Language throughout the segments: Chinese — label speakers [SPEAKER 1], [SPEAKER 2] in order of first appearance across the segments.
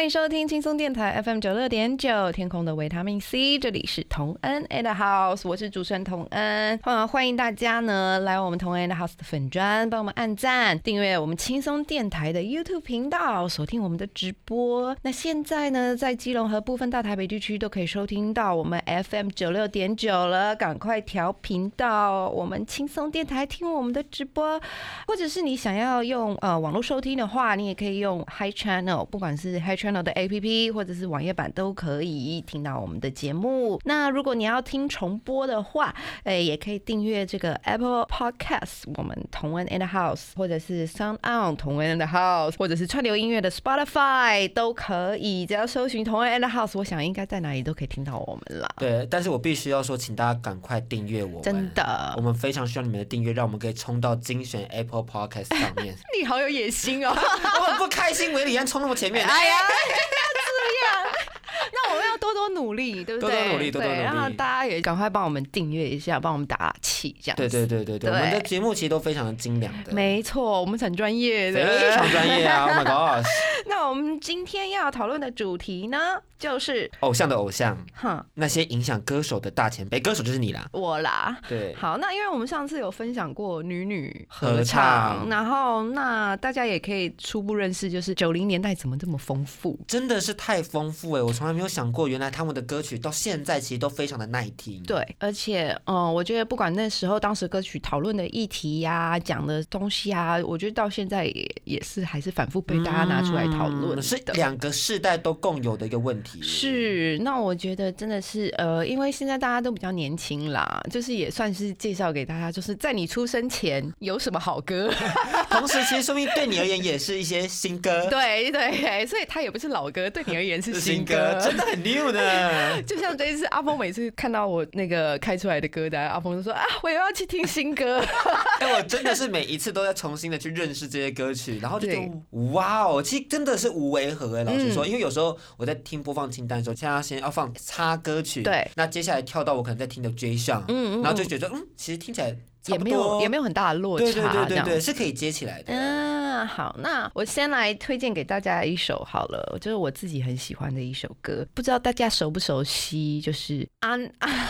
[SPEAKER 1] 欢迎收听轻松电台 FM 九六点九，天空的维他命 C，这里是同恩 and House，我是主持人同恩。啊，欢迎大家呢来我们同恩 and House 的粉专，帮我们按赞、订阅我们轻松电台的 YouTube 频道，收听我们的直播。那现在呢，在基隆和部分大台北地区都可以收听到我们 FM 九六点九了，赶快调频道我们轻松电台听我们的直播，或者是你想要用呃网络收听的话，你也可以用 Hi Channel，不管是 Hi Channel 的 APP 或者是网页版都可以听到我们的节目。那如果你要听重播的话，哎，也可以订阅这个 Apple Podcast，我们同恩 and House，或者是 Sound On 同恩 and House，或者是串流音乐的 Spotify 都可以，只要搜寻同恩 and House，我想应该在哪里都可以听到我们了。
[SPEAKER 2] 对，但是我必须要说，请大家赶快订阅我们，
[SPEAKER 1] 真的
[SPEAKER 2] 我们非常需要你们的订阅，让我们可以冲到精选 Apple Podcast 上面。
[SPEAKER 1] 你好有野心哦！
[SPEAKER 2] 我很不开心，维里安冲那么前面，
[SPEAKER 1] 哎呀。那我们多多努力，对不对？
[SPEAKER 2] 多多努力多多努力
[SPEAKER 1] 对然后大家也赶快帮我们订阅一下，帮我们打打气，这样。
[SPEAKER 2] 对对对对对，我们的节目其实都非常的精良的，
[SPEAKER 1] 没错，我们很专业的，
[SPEAKER 2] 非常专业啊！Oh my god，
[SPEAKER 1] 那我们今天要讨论的主题呢，就是，
[SPEAKER 2] 偶像的偶像，
[SPEAKER 1] 哼，
[SPEAKER 2] 那些影响歌手的大前辈，歌手就是你啦。
[SPEAKER 1] 我啦。
[SPEAKER 2] 对，
[SPEAKER 1] 好，那因为我们上次有分享过女女
[SPEAKER 2] 合唱，
[SPEAKER 1] 然后那大家也可以初步认识，就是九零年代怎么这么丰富。
[SPEAKER 2] 真的是太丰富哎！我从来没有想过，原来他们的歌曲到现在其实都非常的耐听。
[SPEAKER 1] 对，而且，嗯，我觉得不管那时候当时歌曲讨论的议题呀、讲的东西啊，我觉得到现在也也是还是反复被大家拿出来讨论
[SPEAKER 2] 是两个世代都共有的一个问题。
[SPEAKER 1] 是，那我觉得真的是，呃，因为现在大家都比较年轻啦，就是也算是介绍给大家，就是在你出生前有什么好歌，
[SPEAKER 2] 同时，其实说明对你而言也是一些新歌，
[SPEAKER 1] 对对，所以它也不是老歌，对你而言是
[SPEAKER 2] 是
[SPEAKER 1] 新歌，
[SPEAKER 2] 真的很 new 呢。
[SPEAKER 1] 就像这一次阿峰每次看到我那个开出来的歌单，阿峰就说啊，我又要去听新歌。
[SPEAKER 2] 哎，我真的是每一次都在重新的去认识这些歌曲，然后就觉得哇哦，其实真的是无违和哎。老实说，
[SPEAKER 1] 嗯
[SPEAKER 2] 因为有时候我在听播放清单的时候，现在先要放插歌曲，
[SPEAKER 1] 对，
[SPEAKER 2] 那接下来跳到我可能在听的 J 上，
[SPEAKER 1] 嗯嗯
[SPEAKER 2] 然后就觉得嗯，其实听起来
[SPEAKER 1] 也没有也没有很大的落差，
[SPEAKER 2] 对对对对对，是可以接起来的。
[SPEAKER 1] 嗯，那好，那我先来推荐给大家一首好了，就是我自己很喜欢的一首歌，不知道大家熟不熟悉，就是安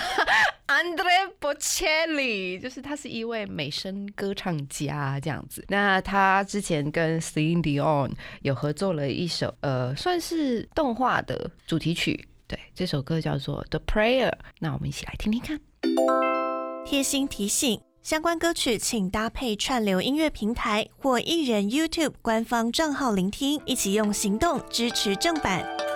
[SPEAKER 1] 安德烈·波切利，就是他是一位美声歌唱家这样子。那他之前跟 Celine Dion 有合作了一首呃，算是动画的主题曲。对，这首歌叫做《The Prayer》。那我们一起来听听看。
[SPEAKER 3] 贴心提醒：相关歌曲请搭配串流音乐平台或艺人 YouTube 官方账号聆听，一起用行动支持正版。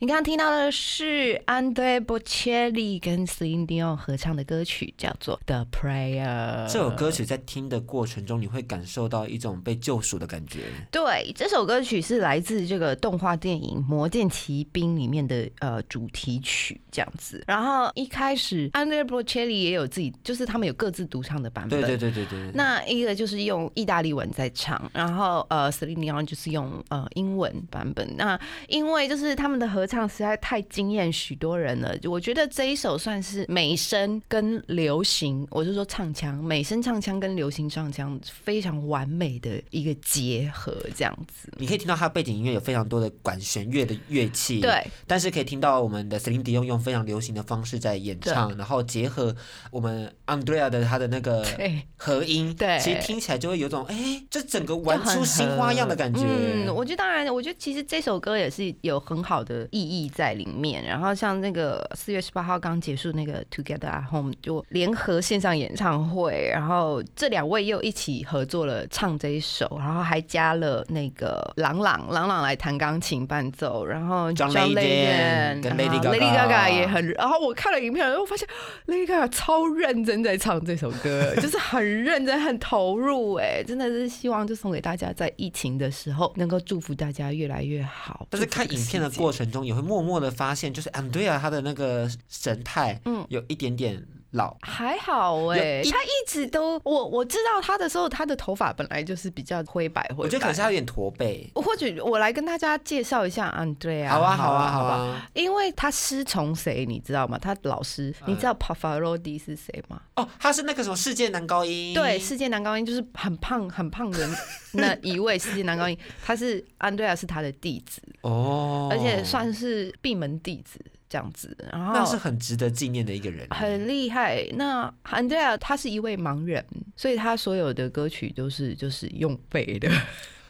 [SPEAKER 1] 你刚刚听到的是安德烈·波切利跟 Celine Dion 合唱的歌曲，叫做《The Prayer》。
[SPEAKER 2] 这首歌曲在听的过程中，你会感受到一种被救赎的感觉。
[SPEAKER 1] 对，这首歌曲是来自这个动画电影《魔剑奇兵》里面的呃主题曲，这样子。然后一开始安德烈·波切利也有自己，就是他们有各自独唱的版本。
[SPEAKER 2] 对对对对对。
[SPEAKER 1] 那一个就是用意大利文在唱，然后呃，Celine Dion 就是用呃英文版本。那因为就是他们的合唱实在太惊艳许多人了，我觉得这一首算是美声跟流行，我是说唱腔，美声唱腔跟流行唱腔非常完美的一个结合，这样子。
[SPEAKER 2] 你可以听到它背景音乐有非常多的管弦乐的乐器，
[SPEAKER 1] 对，
[SPEAKER 2] 但是可以听到我们的 Celine Dion 用非常流行的方式在演唱，然后结合我们 Andrea 的他的那个
[SPEAKER 1] 对
[SPEAKER 2] 和音，
[SPEAKER 1] 对
[SPEAKER 2] 其实听起来就会有种哎，这整个玩出新花样的感觉。
[SPEAKER 1] 嗯，我觉得当然，我觉得其实这首歌也是有很好的意意义在里面。然后像那个四月十八号刚结束那个 Together at Home 就联合线上演唱会，然后这两位又一起合作了唱这一首，然后还加了那个朗朗朗朗来弹钢琴伴奏，然后
[SPEAKER 2] John Legend 跟 Lady Gaga
[SPEAKER 1] Lady Gaga 也很，然后我看了影片，然后发现 Lady Gaga 超认真在唱这首歌，就是很认真、很投入，哎，真的是希望就送给大家，在疫情的时候能够祝福大家越来越好。
[SPEAKER 2] 但是看影片的过程中，也会默默的发现，就是 Andrea 她的那个神态，
[SPEAKER 1] 嗯
[SPEAKER 2] 嗯，有一点点老。
[SPEAKER 1] 还好哎、他一直都我我知道他的时候，他的头发本来就是比较灰白灰白，
[SPEAKER 2] 我觉得可能是他有点驼背。
[SPEAKER 1] 或许我来跟大家介绍一下 Andrea，
[SPEAKER 2] 好啊，好啊，好
[SPEAKER 1] 吧。
[SPEAKER 2] 啊。
[SPEAKER 1] 因为他师从谁，你知道吗？他老师，你知道 Pavarotti 是谁吗？
[SPEAKER 2] 哦，他是那个什么世界男高音。
[SPEAKER 1] 对，世界男高音就是很胖很胖的 那一位世界男高音，他是 Andrea 是他的弟子，
[SPEAKER 2] 哦，
[SPEAKER 1] 而且算是闭门弟子这样子。然后
[SPEAKER 2] 那是很值得纪念的一个人。
[SPEAKER 1] 很厉害。那 Andrea 他是一位盲人，所以他所有的歌曲都是就是用背的，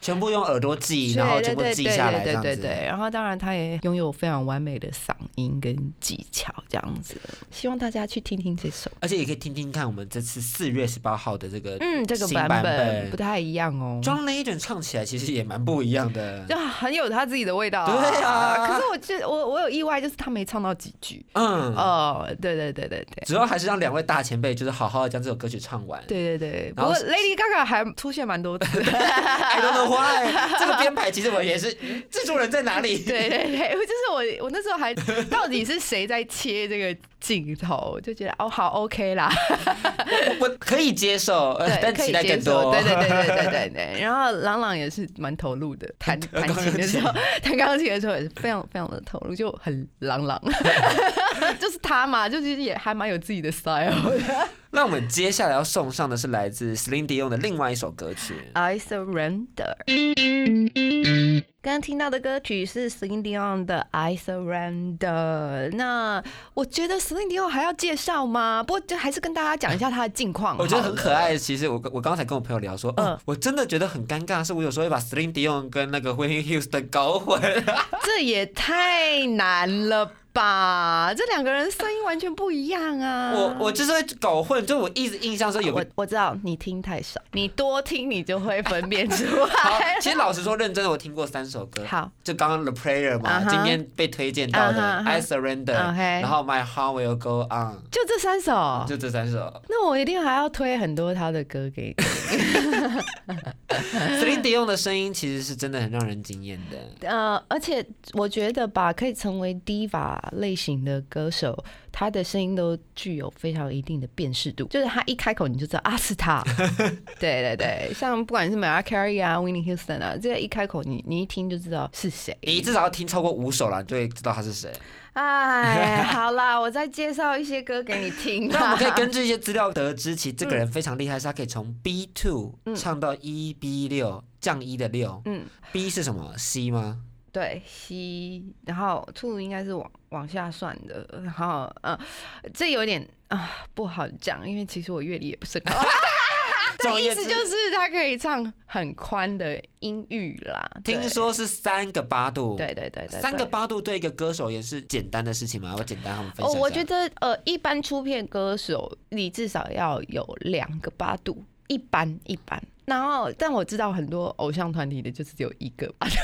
[SPEAKER 2] 全部用耳朵记，然后全部记下来，这
[SPEAKER 1] 对
[SPEAKER 2] 样子。
[SPEAKER 1] 对对对。然后当然他也拥有非常完美的嗓音跟技巧，这样子。希望大家去听听这首。
[SPEAKER 2] 而且也可以听听看我们这次四月十八号的这个
[SPEAKER 1] 嗯，这个版
[SPEAKER 2] 版
[SPEAKER 1] 本不太一样哦。
[SPEAKER 2] John Legend 唱起来其实也蛮不一样的。
[SPEAKER 1] 就很有他自己的味道、
[SPEAKER 2] 对啊
[SPEAKER 1] 可是我觉我我有意外，就是他没唱到几句。
[SPEAKER 2] 嗯，
[SPEAKER 1] 哦，对对对对对。
[SPEAKER 2] 主要还是让两位大前辈就是好好的将这首歌曲唱完。
[SPEAKER 1] 对对对，不过
[SPEAKER 2] 然后
[SPEAKER 1] Lady Gaga 还出现蛮多次的。
[SPEAKER 2] I don't know why，这个编排其实我也是，嗯制作人在哪里？
[SPEAKER 1] 对对对，就是我我那时候还到底是谁在切这个镜头，就觉得哦好 OK 啦，
[SPEAKER 2] 我我可以接受，呃
[SPEAKER 1] 对，
[SPEAKER 2] 但期待
[SPEAKER 1] 可以接
[SPEAKER 2] 更多。
[SPEAKER 1] 受对对对对对对对。然后朗朗也是蛮投入的，弹弹琴的时候，弹钢琴的时候也是非常非常的投入，就很朗朗，就是他嘛，就是也还蛮有自己的 style 的。
[SPEAKER 2] 那我们接下来要送上的是来自 Celine Dion 的另外一首歌曲。
[SPEAKER 1] I surrender。刚刚听到的歌曲是 Celine Dion 的《I Surrender》。那我觉得 Celine Dion 还要介绍吗？不过就还是跟大家讲一下他的近况。
[SPEAKER 2] 我觉得很可。爱。其实我我刚才跟我朋友聊说，
[SPEAKER 1] 嗯
[SPEAKER 2] 哦，我真的觉得很尴尬，是我有时候会把 Celine Dion 跟那个 Whitney Houston 搞混。
[SPEAKER 1] 这也太难了吧！这两个人声音完全不一样啊。
[SPEAKER 2] 我我就是会搞混，就我一直印象说有
[SPEAKER 1] 我
[SPEAKER 2] 个。
[SPEAKER 1] 我知道你听太少，你多听你就会分辨出来。，
[SPEAKER 2] 其实老实说，认真的我听过三首歌，
[SPEAKER 1] 好，
[SPEAKER 2] 就刚刚 The Prayer 嘛今天被推荐到的 I
[SPEAKER 1] Surrender，OK
[SPEAKER 2] 然后 My Heart Will Go On，
[SPEAKER 1] 就这三首。
[SPEAKER 2] 就这三首。
[SPEAKER 1] 那我一定还要推很多他的歌给你。
[SPEAKER 2] Celine Dion 的声音其实是真的很让人惊艳的。
[SPEAKER 1] 呃，而且我觉得吧，可以成为 diva 类型的歌手，他的声音都具有非常一定的辨识度，就是他一开口你就知道啊是他。对对对，像不管是 Mariah Carey 啊、Winnie Houston 啊，这个一开口你你一听就知道是谁。
[SPEAKER 2] 你至少要听超过五首了，你就会知道他是谁。
[SPEAKER 1] 哎，好啦，我再介绍一些歌给你听。
[SPEAKER 2] 那我们可以根据一些资料得知，其实这个人非常厉害，是他可以从 B two
[SPEAKER 1] 嗯
[SPEAKER 2] 唱到 E B 六降一的六。
[SPEAKER 1] 嗯
[SPEAKER 2] ，B 是什么？C 吗？
[SPEAKER 1] 对，西，然后 two 应该是往往下算的，然后呃，这有点啊不好讲，因为其实我乐理也不是很好。
[SPEAKER 2] 总而
[SPEAKER 1] 意，思就是他可以唱很宽的音域啦。
[SPEAKER 2] 听说是三个八度。
[SPEAKER 1] 对对对对，
[SPEAKER 2] 三个。八度对一个歌手也是简单的事情吗？我简单和我们分
[SPEAKER 1] 哦，
[SPEAKER 2] 享哦。
[SPEAKER 1] 我觉得呃，一般出片歌手你至少要有两个八度，一般一般。然后，但我知道很多偶像团体的就是只有一个八度。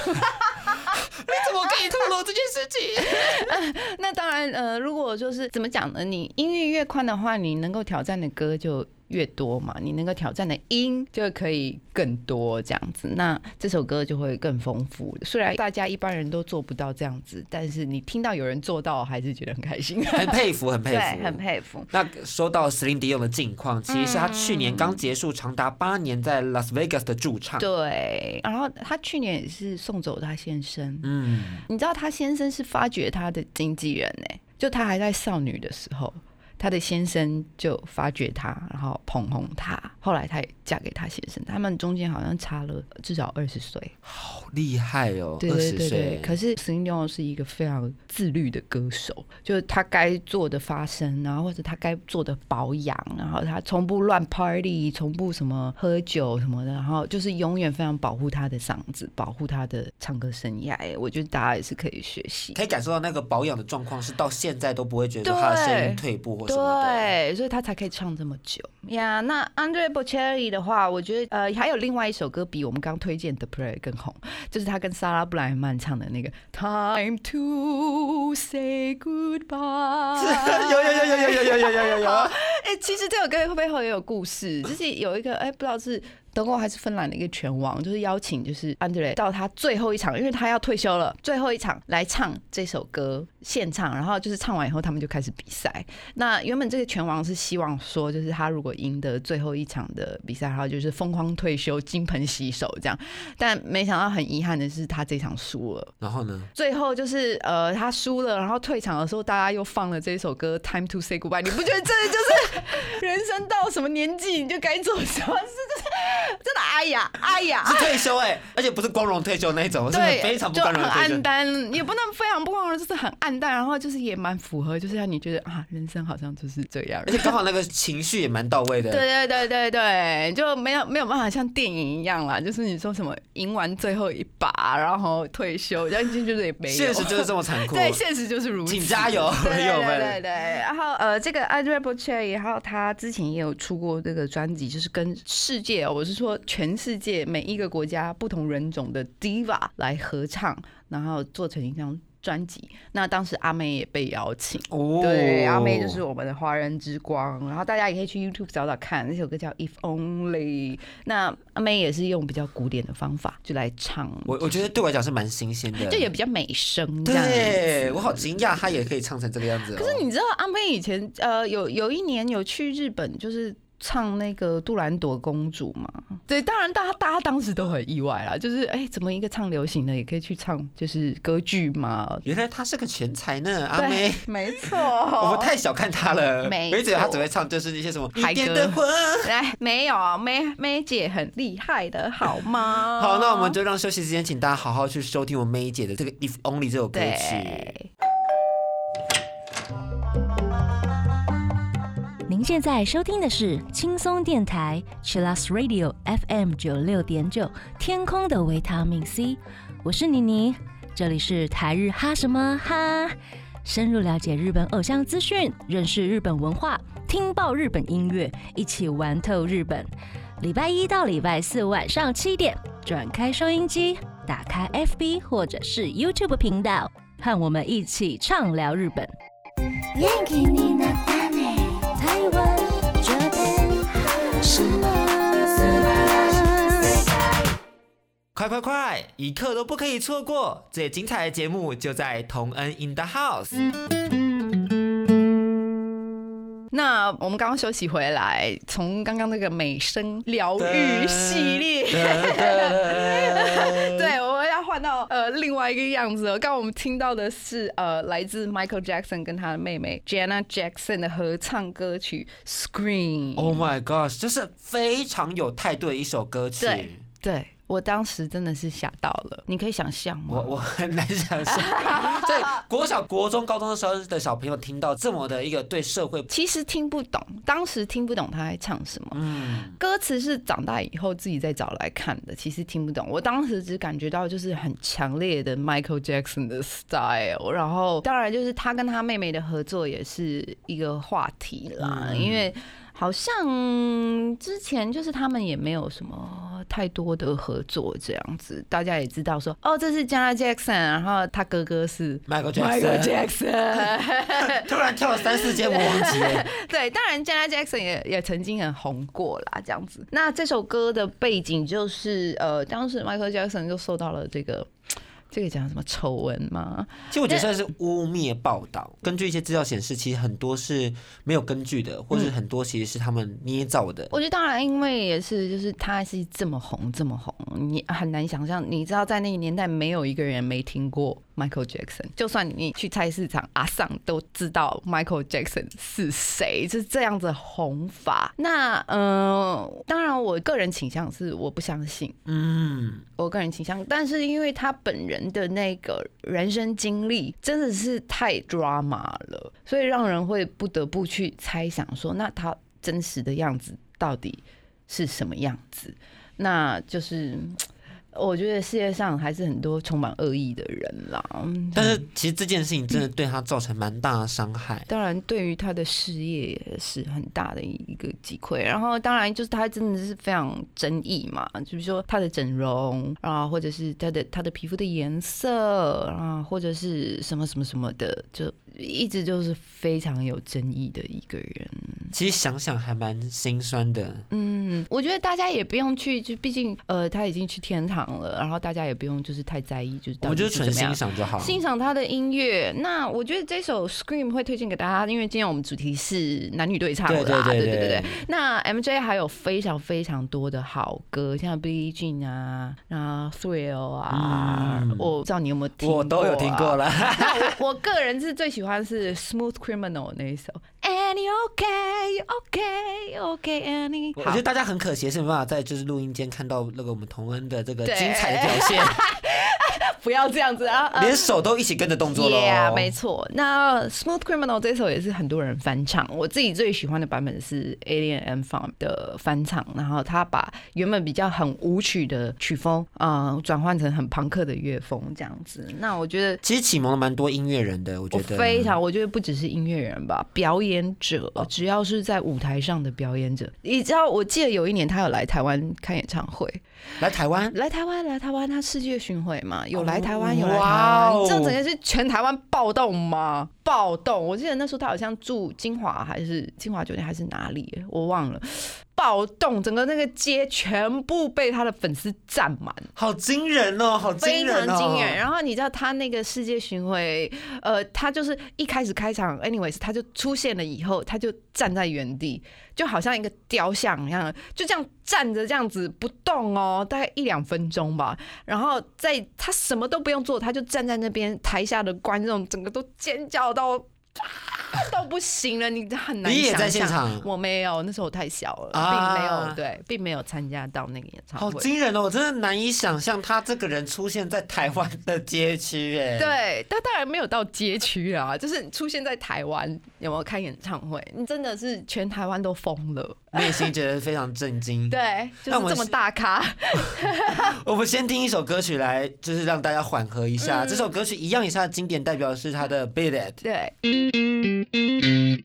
[SPEAKER 2] 你怎么可以透露这件事情？
[SPEAKER 1] 那当然，呃，如果就是怎么讲呢？你音域越宽的话，你能够挑战的歌就越多嘛，你能够挑战的音就可以更多，这样子，那这首歌就会更丰富。虽然大家一般人都做不到这样子，但是你听到有人做到，还是觉得很开心，
[SPEAKER 2] 很佩服，很佩
[SPEAKER 1] 对，
[SPEAKER 2] 服，
[SPEAKER 1] 很佩服。
[SPEAKER 2] 那说到 Celine Dion 的近况，其实是他去年刚结束长达八年在 Las Vegas 的驻唱。
[SPEAKER 1] 对，然后他去年也是送走他先生，
[SPEAKER 2] 嗯，
[SPEAKER 1] 你知道他先生是发掘他的经纪人呢、就他还在少女的时候，他的先生就发掘他，然后捧红他。后来她也嫁给她先生，他们中间好像差了至少二十岁。
[SPEAKER 2] 好厉害哦，
[SPEAKER 1] 对对对对，，可是 Dion 是一个非常自律的歌手，就是他该做的发声，然后或者他该做的保养，然后他从不乱 party，从不什么喝酒什么的，然后就是永远非常保护他的嗓子，保护他的唱歌生涯。哎，我觉得大家也是可以学习。
[SPEAKER 2] 可以感受到那个保养的状况是到现在都不会觉得他的声音退步或什么的。
[SPEAKER 1] 对，所以他才可以唱这么久呀。那 Andre Bocelli 的话，我觉得呃还有另外一首歌比我们刚推荐的 Play 更红，就是他跟莎拉布莱曼唱的那个 Time to Say Goodbye。
[SPEAKER 2] 有有有有有有有有有有有，
[SPEAKER 1] 哎、其实这首歌背后也有故事，就是有一个哎、不知道是德国还是芬兰的一个拳王，就是邀请就是安德烈到他最后一场，因为他要退休了，最后一场来唱这首歌现唱，然后就是唱完以后他们就开始比赛。那原本这个拳王是希望说，就是他如果赢得最后一场的比赛，然后就是疯狂退休、金盆洗手这样，但没想到很遗憾的是他这场输了。
[SPEAKER 2] 然后呢？
[SPEAKER 1] 最后就是呃，他输了，然后退场的时候，大家又放了这首歌《Time to Say Goodbye》。你不觉得这就是人生到什么年纪你就该做什么事？就是，真的，哎呀，哎呀，
[SPEAKER 2] 是退休哎、而且不是光荣退休那一种，是
[SPEAKER 1] 对，
[SPEAKER 2] 非常不光荣的退休
[SPEAKER 1] 暗。淡，也不能非常不光荣，就是很暗淡，然后就是也蛮符合，就是让你觉得啊，人生好像就是这样。
[SPEAKER 2] 而且刚好那个情绪也蛮到位的。
[SPEAKER 1] 对对对对对，就没有没有办法像电影一样啦，就是你说什么赢完最后一把，然后退休，但是就是也没有。
[SPEAKER 2] 现实就是这么残酷。
[SPEAKER 1] 对，现实就是如此。
[SPEAKER 2] 请加油
[SPEAKER 1] 对
[SPEAKER 2] 朋友们
[SPEAKER 1] 对对对。然后呃，这个 Andre Bocelli，然后他之前也有出过这个专辑，就是跟世界，我是说全世界每一个国家不同人种的 diva 来合唱，然后做成一张专辑。那当时阿妹也被邀请。
[SPEAKER 2] 哦
[SPEAKER 1] 对，阿妹就是我们的华人之光，然后大家也可以去 YouTube 找找看，那首歌叫《If Only》。那阿妹也是用比较古典的方法就来唱，
[SPEAKER 2] 我我觉得对我来讲是蛮新鲜的。
[SPEAKER 1] 就也比较美声。
[SPEAKER 2] 对我好惊讶，她也可以唱成这个样子、哦。
[SPEAKER 1] 可是你知道阿妹以前呃有有一年有去日本，就是唱那个杜兰朵公主嘛？对，当然大家大家当时都很意外啦，就是哎、怎么一个唱流行的也可以去唱就是歌剧嘛？
[SPEAKER 2] 原来他是个全才呢，阿妹
[SPEAKER 1] 对。没错。
[SPEAKER 2] 我们太小看他了，
[SPEAKER 1] 没
[SPEAKER 2] 我一直以为他
[SPEAKER 1] 错
[SPEAKER 2] 只会唱就是那些什么
[SPEAKER 1] 嗨
[SPEAKER 2] 一点的
[SPEAKER 1] 歌
[SPEAKER 2] 魂。
[SPEAKER 1] 来，没有梅梅姐很厉害的，好吗？
[SPEAKER 2] 好，那我们就让休息时间，请大家好好去收听我梅姐的这个《If Only》这首歌曲。
[SPEAKER 4] 现在收听的是轻松电台 c h i l l s Radio FM 九六点九，天空的维他命 C，我是妮妮，这里是台日哈什么哈，深入了解日本偶像资讯，认识日本文化，听爆日本音乐，一起玩透日本。礼拜一到礼拜四晚上七点，转开收音机，打开 FB 或者是 YouTube 频道，和我们一起畅聊日本。什么？
[SPEAKER 2] 快快快，一刻都不可以错过！最精彩的节目就在同恩 in the house。
[SPEAKER 1] 那我们刚刚休息回来，从刚刚那个美声疗愈系列，对，换到呃另外一个样子了。刚刚我们听到的是呃来自 Michael Jackson 跟他的妹妹 Jenna Jackson 的合唱歌曲《Scream》。
[SPEAKER 2] Oh my gosh，这是非常有态度的一首歌曲。
[SPEAKER 1] 对对我当时真的是吓到了，你可以想象吗？
[SPEAKER 2] 我我很难想象，在国小、国中、高中的时候的小朋友听到这么的一个对社会，
[SPEAKER 1] 其实听不懂，当时听不懂他在唱什么。
[SPEAKER 2] 嗯，
[SPEAKER 1] 歌词是长大以后自己再找来看的，其实听不懂。我当时只感觉到就是很强烈的 Michael Jackson 的 style，然后当然就是他跟他妹妹的合作也是一个话题啦，
[SPEAKER 2] 嗯
[SPEAKER 1] 因为好像之前就是他们也没有什么太多的合作这样子，大家也知道说哦，这是 Janet Jackson，然后他哥哥是
[SPEAKER 2] Michael
[SPEAKER 1] Michael Jackson，Jackson。
[SPEAKER 2] 突然跳了三四阶魔王
[SPEAKER 1] 对，当然 Janet Jackson 也也曾经很红过啦，这样子。那这首歌的背景就是，呃，当时 Michael Jackson 就受到了这个这个讲什么丑闻吗？
[SPEAKER 2] 其实我觉得算是污蔑报道。根据一些资料显示，其实很多是没有根据的，或是很多其实是他们捏造的。
[SPEAKER 1] 我觉得当然，因为也是就是他是这么红这么红，你很难想象。你知道在那个年代，没有一个人没听过 Michael Jackson。就算你去菜市场，阿桑都知道 Michael Jackson 是谁，就是这样子红法。那呃，当然我个人倾向是我不相信，
[SPEAKER 2] 嗯，
[SPEAKER 1] 我个人倾向，但是因为他本人的那个人生经历真的是太 drama 了，所以让人会不得不去猜想说，那他真实的样子到底是什么样子？那就是。我觉得世界上还是很多充满恶意的人啦，
[SPEAKER 2] 但是其实这件事情真的对他造成蛮大的伤害。
[SPEAKER 1] 当然，对于他的事业也是很大的一个击溃。然后，当然就是他真的是非常争议嘛，就比如说他的整容啊，或者是他的他的皮肤的颜色啊，或者是什么什么什么的，就一直就是非常有争议的一个人。
[SPEAKER 2] 其实想想还蛮心酸的。
[SPEAKER 1] 嗯，我觉得大家也不用去，就毕竟呃他已经去天堂了，然后大家也不用就是太在意，就是
[SPEAKER 2] 我们就纯欣。赏就好。
[SPEAKER 1] 欣赏他的音乐，那我觉得这首《Scream》会推荐给大家，因为今天我们主题是男女对唱啦，
[SPEAKER 2] 对对对对
[SPEAKER 1] 对。那 MJ 还有非常非常多的好歌，像 Billie Jean 啊，然后 Thrill 啊，
[SPEAKER 2] 嗯
[SPEAKER 1] 我不知道你有没有听
[SPEAKER 2] 我都有听过。了。
[SPEAKER 1] 那 我我个人是最喜欢是 Smooth Criminal 那一首。Annie OK OK OK Annie，
[SPEAKER 2] 我觉得大家很可惜，是没办法在就是录音间看到那个我们童恩的这个精彩的表现，
[SPEAKER 1] 不要这样子啊！呃
[SPEAKER 2] 连手都一起跟着动作喽。
[SPEAKER 1] Yeah，没错。那 Smooth Criminal 这首也是很多人翻唱，我自己最喜欢的版本是 Alien and Farm 的翻唱，然后他把原本比较很舞曲的曲风啊、呃转换成很朋克的乐风这样子。那我觉得。
[SPEAKER 2] 其实启蒙了蛮多音乐人的，我觉
[SPEAKER 1] 我
[SPEAKER 2] 得
[SPEAKER 1] 非常，我觉得不只是音乐人吧，表演者，只要是在舞台上的表演者，你知道，我记得有一年他有来台湾开演唱会，
[SPEAKER 2] 来台湾
[SPEAKER 1] 来台湾，来台湾，他世界巡回嘛，有来台湾，
[SPEAKER 2] 哦
[SPEAKER 1] 有来台湾，你知道整个是全台湾暴动吗？暴动！我记得那时候他好像住金华还是金华酒店还是哪里，我忘了。暴动，整个那个街全部被他的粉丝占满，
[SPEAKER 2] 好惊人哦，好惊人哦，
[SPEAKER 1] 常惊人。然后你知道他那个世界巡回，呃，他就是一开始开场，anyways，他就出现了以后，他就站在原地，就好像一个雕像一样，就这样站着这样子不动哦，大概一两分钟吧。然后在他什么都不用做，他就站在那边，台下的观众整个都尖叫到。啊到不行了，你很难
[SPEAKER 2] 你也在现场
[SPEAKER 1] 我没有，那时候我太小了，
[SPEAKER 2] 啊
[SPEAKER 1] 并没有对，并没有参加到那个演唱会好。
[SPEAKER 2] 惊人哦！我真的难以想象他这个人出现在台湾的街区，哎，，
[SPEAKER 1] 对，但当然没有到街区啊，就是出现在台湾有没有开演唱会？你真的是全台湾都疯了，
[SPEAKER 2] 内心觉得非常震惊。
[SPEAKER 1] 对，就是这么大咖，
[SPEAKER 2] 我们先听一首歌曲来，就是让大家缓和一下。
[SPEAKER 1] 嗯
[SPEAKER 2] 这首歌曲一样也是他的经典代表，是他的《It》。
[SPEAKER 1] 对。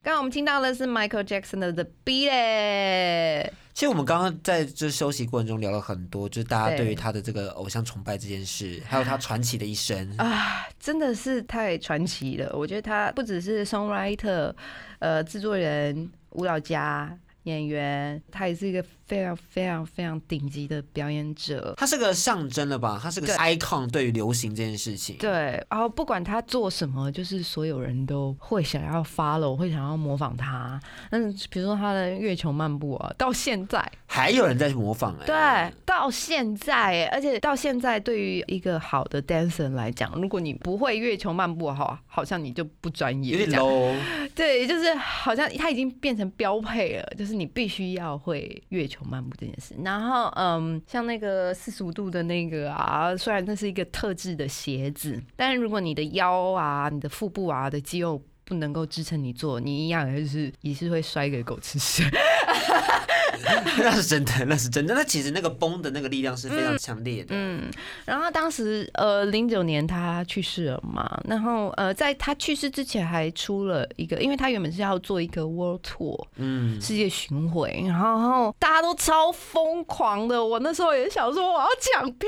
[SPEAKER 1] 刚刚我们听到的是 Michael Jackson 的《The Beat It》，
[SPEAKER 2] 其实我们刚刚在这休息过程中聊了很多，就是大家
[SPEAKER 1] 对
[SPEAKER 2] 对于他的这个偶像崇拜这件事，还有他传奇的一生。
[SPEAKER 1] 啊，真的是太传奇了。我觉得他不只是 songwriter，呃，制作人、舞蹈家、演员，他也是一个非常非常非常顶级的表演者。
[SPEAKER 2] 他是个象征了吧？他是个 icon 对于流行这件事情。
[SPEAKER 1] 对，然后不管他做什么，就是所有人都会想要 follow，会想要模仿他。嗯，比如说他的月球漫步啊，到现在，
[SPEAKER 2] 还有人在模仿哎、
[SPEAKER 1] 对，到现在哎，而且到现在，对于一个好的 dancer 来讲，如果你不会月球漫步，好，好像你就不专业，
[SPEAKER 2] 有点 low。
[SPEAKER 1] 对，就是好像他已经变成标配了，就是你必须要会月球漫步这件事。然后，嗯，像那个四十五度的那个啊，虽然那是一个特制的鞋子，但如果你的腰啊、你的腹部啊的肌肉不能够支撑你做，你一样也是也是会摔给狗吃屎。
[SPEAKER 2] 那是真的，那是真的。那其实那个崩的那个力量是非常强烈的。
[SPEAKER 1] 嗯，然后当时呃零九年他去世了嘛，然后呃在他去世之前还出了一个，因为他原本是要做一个 world tour，
[SPEAKER 2] 嗯，
[SPEAKER 1] 世界巡回，然后大家都超疯狂的。我那时候也想说我要抢票，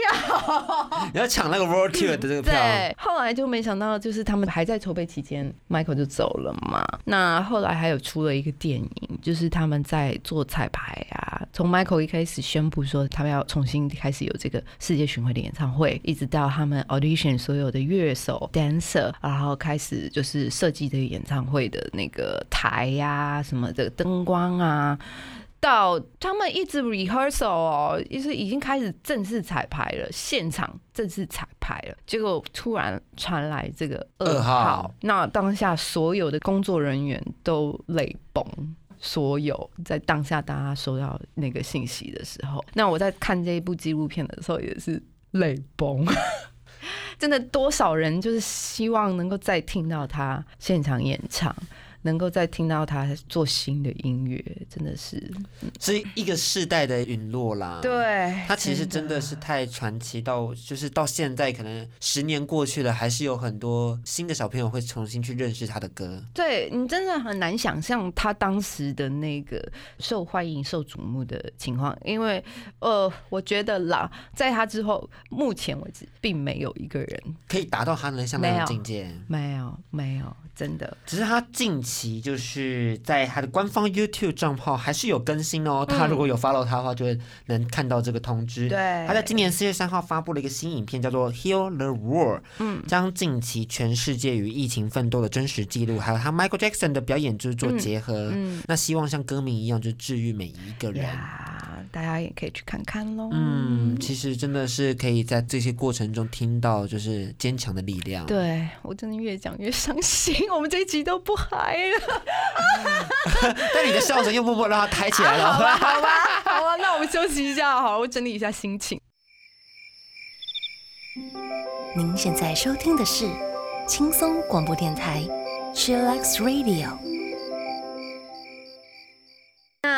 [SPEAKER 2] 你要抢那个 World Tour 的这个票，
[SPEAKER 1] 对，后来就没想到，就是他们还在筹备期间，Michael 就走了嘛。那后来还有出了一个电影，就是他们在做彩排啊，从 Michael 一开始宣布说他们要重新开始有这个世界巡回的演唱会，一直到他们 audition 所有的乐手、dancer，然后开始就是设计这个演唱会的那个台呀、什么的灯光啊。到他们一直 rehearsal 哦，就是已经开始正式彩排了，现场正式彩排了，结果突然传来这个
[SPEAKER 2] 噩
[SPEAKER 1] 耗，那当下所有的工作人员都泪崩。所有在当下大家收到那个信息的时候，那我在看这一部纪录片的时候也是泪崩。真的，多少人就是希望能够再听到他现场演唱，能够再听到他做新的音乐，真的是
[SPEAKER 2] 是一个世代的陨落啦。。
[SPEAKER 1] 对。
[SPEAKER 2] 他其实真的是太传奇到，就是到现在可能十年过去了，还是有很多新的小朋友会重新去认识他的歌。
[SPEAKER 1] 对你真的很难想象他当时的那个受欢迎、受瞩目的情况，因为呃，我觉得啦，在他之后，目前为止并没有一个人
[SPEAKER 2] 可以达到他能像那样的境界。
[SPEAKER 1] 没有没有真的
[SPEAKER 2] 只是他近期就是在他的官方 YouTube 账号还是有更新哦。他如果有 follow 他的话，就会能看到这个通知。
[SPEAKER 1] 对
[SPEAKER 2] 他在今年四月三号发布了一个新影片，叫做《Heal the World》，
[SPEAKER 1] 嗯
[SPEAKER 2] 将近期全世界与疫情奋斗的真实记录，还有他 Michael Jackson 的表演，就是做结合。
[SPEAKER 1] 嗯
[SPEAKER 2] 那希望像歌名一样，就治愈每一个人。
[SPEAKER 1] 呀，大家也可以去看看喽。
[SPEAKER 2] 嗯，其实真的是可以在这些过程中听到，就是坚强的力量。
[SPEAKER 1] 对我真的越讲越伤心，我们这一集都不嗨了。
[SPEAKER 2] 但你的笑声又默默让他抬起来了。
[SPEAKER 1] 好吧，好吧，好吧，那我们休息一下，好了，我整理一下心情。
[SPEAKER 3] 您现在收听的是轻松广播电台 Chillax Radio。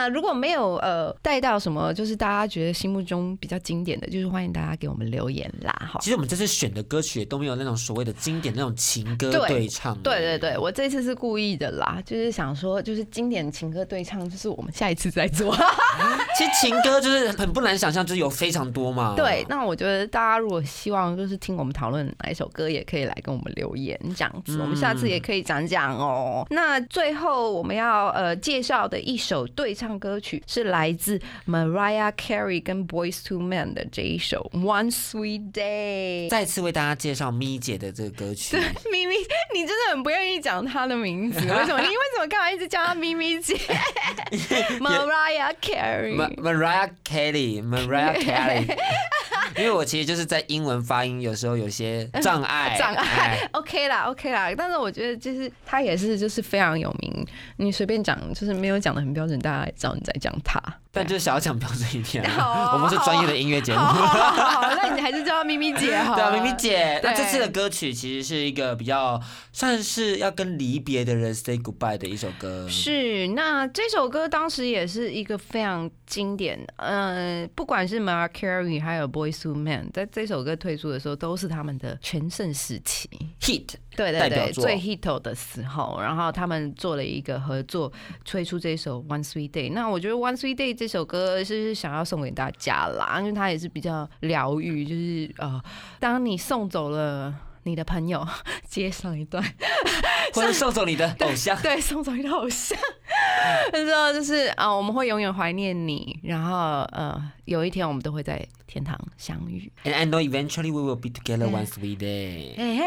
[SPEAKER 1] 那如果没有呃带到什么，就是大家觉得心目中比较经典的，就是欢迎大家给我们留言啦，哈。
[SPEAKER 2] 其实我们这次选的歌曲也都没有那种所谓的经典那种情歌
[SPEAKER 1] 对
[SPEAKER 2] 对唱。
[SPEAKER 1] 对对对，我这次是故意的啦，就是想说，就是经典情歌对唱，就是我们下一次再做。
[SPEAKER 2] 其实情歌就是很不难想象，就是有非常多嘛。
[SPEAKER 1] 对，那我觉得大家如果希望就是听我们讨论哪一首歌，也可以来跟我们留言这样子，我们下次也可以讲讲哦。那最后我们要呃介绍的一首对唱歌曲是来自 Mariah Carey 跟 Boys to Men 的这一首 One Sweet Day。
[SPEAKER 2] 再次为大家介绍咪姐的这个歌曲。
[SPEAKER 1] 咪咪，你真的很不愿意讲她的名字，为什么？你为什么干嘛一直叫她咪咪姐？Mariah Carey。
[SPEAKER 2] Ma- Mariah Carey，Mariah Carey，因为我其实就是在英文发音有时候有些 障碍，
[SPEAKER 1] 障碍
[SPEAKER 2] 哎。
[SPEAKER 1] OK 啦，OK 啦，但是我觉得就是他也是就是非常有名，你随便讲就是没有讲的很标准，大家也知道你在讲他。
[SPEAKER 2] 但就是想要讲标准一点 我们是专业的音乐节目。
[SPEAKER 1] 好 那你还是叫咪咪姐好。
[SPEAKER 2] 对啊，咪咪姐，那
[SPEAKER 1] 对
[SPEAKER 2] 这次的歌曲其实是一个比较算是要跟离别的人 say goodbye 的一首歌。
[SPEAKER 1] 是，那这首歌当时也是一个非常经典，呃，不管是 Mariah Carey 还有 Boys to Men，在这首歌推出的时候，都是他们的全盛时期。
[SPEAKER 2] hit，
[SPEAKER 1] 对对对，最 hit 的时候，然后他们做了一个合作，推出这首《One Sweet Day》。那我觉得《One Sweet Day》这首歌是想要送给大家啦，因为它也是比较疗愈，就是呃，当你送走了你的朋友，接上一段，
[SPEAKER 2] 或者送走你的 偶像。
[SPEAKER 1] 对，送走你的偶像，那时候就是啊、我们会永远怀念你，然后呃，有一天我们都会在天堂相遇。
[SPEAKER 2] And I know eventually we will be together one sweet day。
[SPEAKER 1] And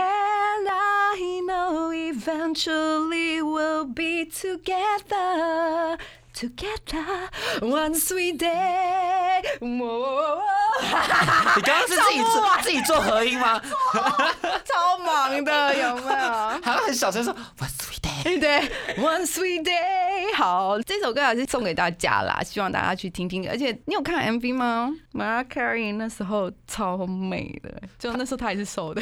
[SPEAKER 1] I know eventually we'll be together, together one sweet day. 哇
[SPEAKER 2] 你刚刚是自己做自己做合音吗？
[SPEAKER 1] 超忙的，有没有？
[SPEAKER 2] 还要很小声说 one sweet day。
[SPEAKER 1] 对，One Sweet Day。好，这首歌还是送给大家啦，希望大家去听听。而且你有看 MV 吗？Mariah Carey 那时候超美的，就那时候她也是瘦的。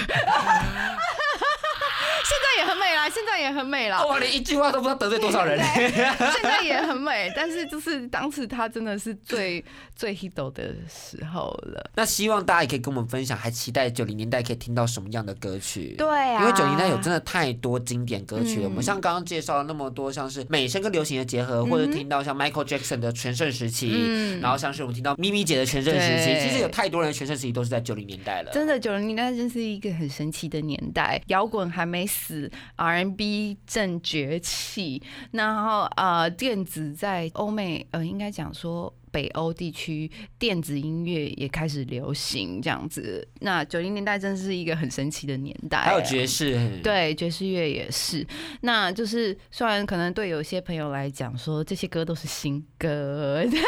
[SPEAKER 1] 现在也很美啦，现在也很美啦。
[SPEAKER 2] 哇，连一句话都不知道得罪多少人。
[SPEAKER 1] 现在也很美，但是就是当时他真的是最 最 hit 的时候了。
[SPEAKER 2] 那希望大家也可以跟我们分享，还期待九零年代可以听到什么样的歌曲？
[SPEAKER 1] 对啊
[SPEAKER 2] 因为九零年代有真的太多经典歌曲了。
[SPEAKER 1] 嗯
[SPEAKER 2] 我们像刚刚介绍了那么多，像是美声跟流行的结合，或者听到像 Michael Jackson 的全盛时期，
[SPEAKER 1] 嗯
[SPEAKER 2] 然后像是我们听到咪咪姐的全盛时期，其实有太多人的全盛时期都是在九零年代了。
[SPEAKER 1] 真的，九零年代真是一个很神奇的年代，摇滚还没死，R&B 正崛起，然后呃，电子在欧美呃，应该讲说。北欧地区电子音乐也开始流行这样子。那九零年代真是一个很神奇的年代啊，
[SPEAKER 2] 还有爵士，
[SPEAKER 1] 对，爵士乐也是。那就是虽然可能对有些朋友来讲说这些歌都是新歌，但是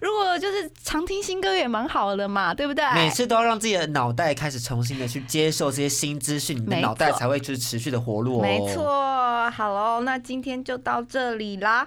[SPEAKER 1] 如果就是常听新歌也蛮好的嘛，对不对？
[SPEAKER 2] 每次都要让自己的脑袋开始重新的去接受这些新资讯，你的脑袋才会就是持续的活络、哦。
[SPEAKER 1] 没。错，好喽，那今天就到这里啦。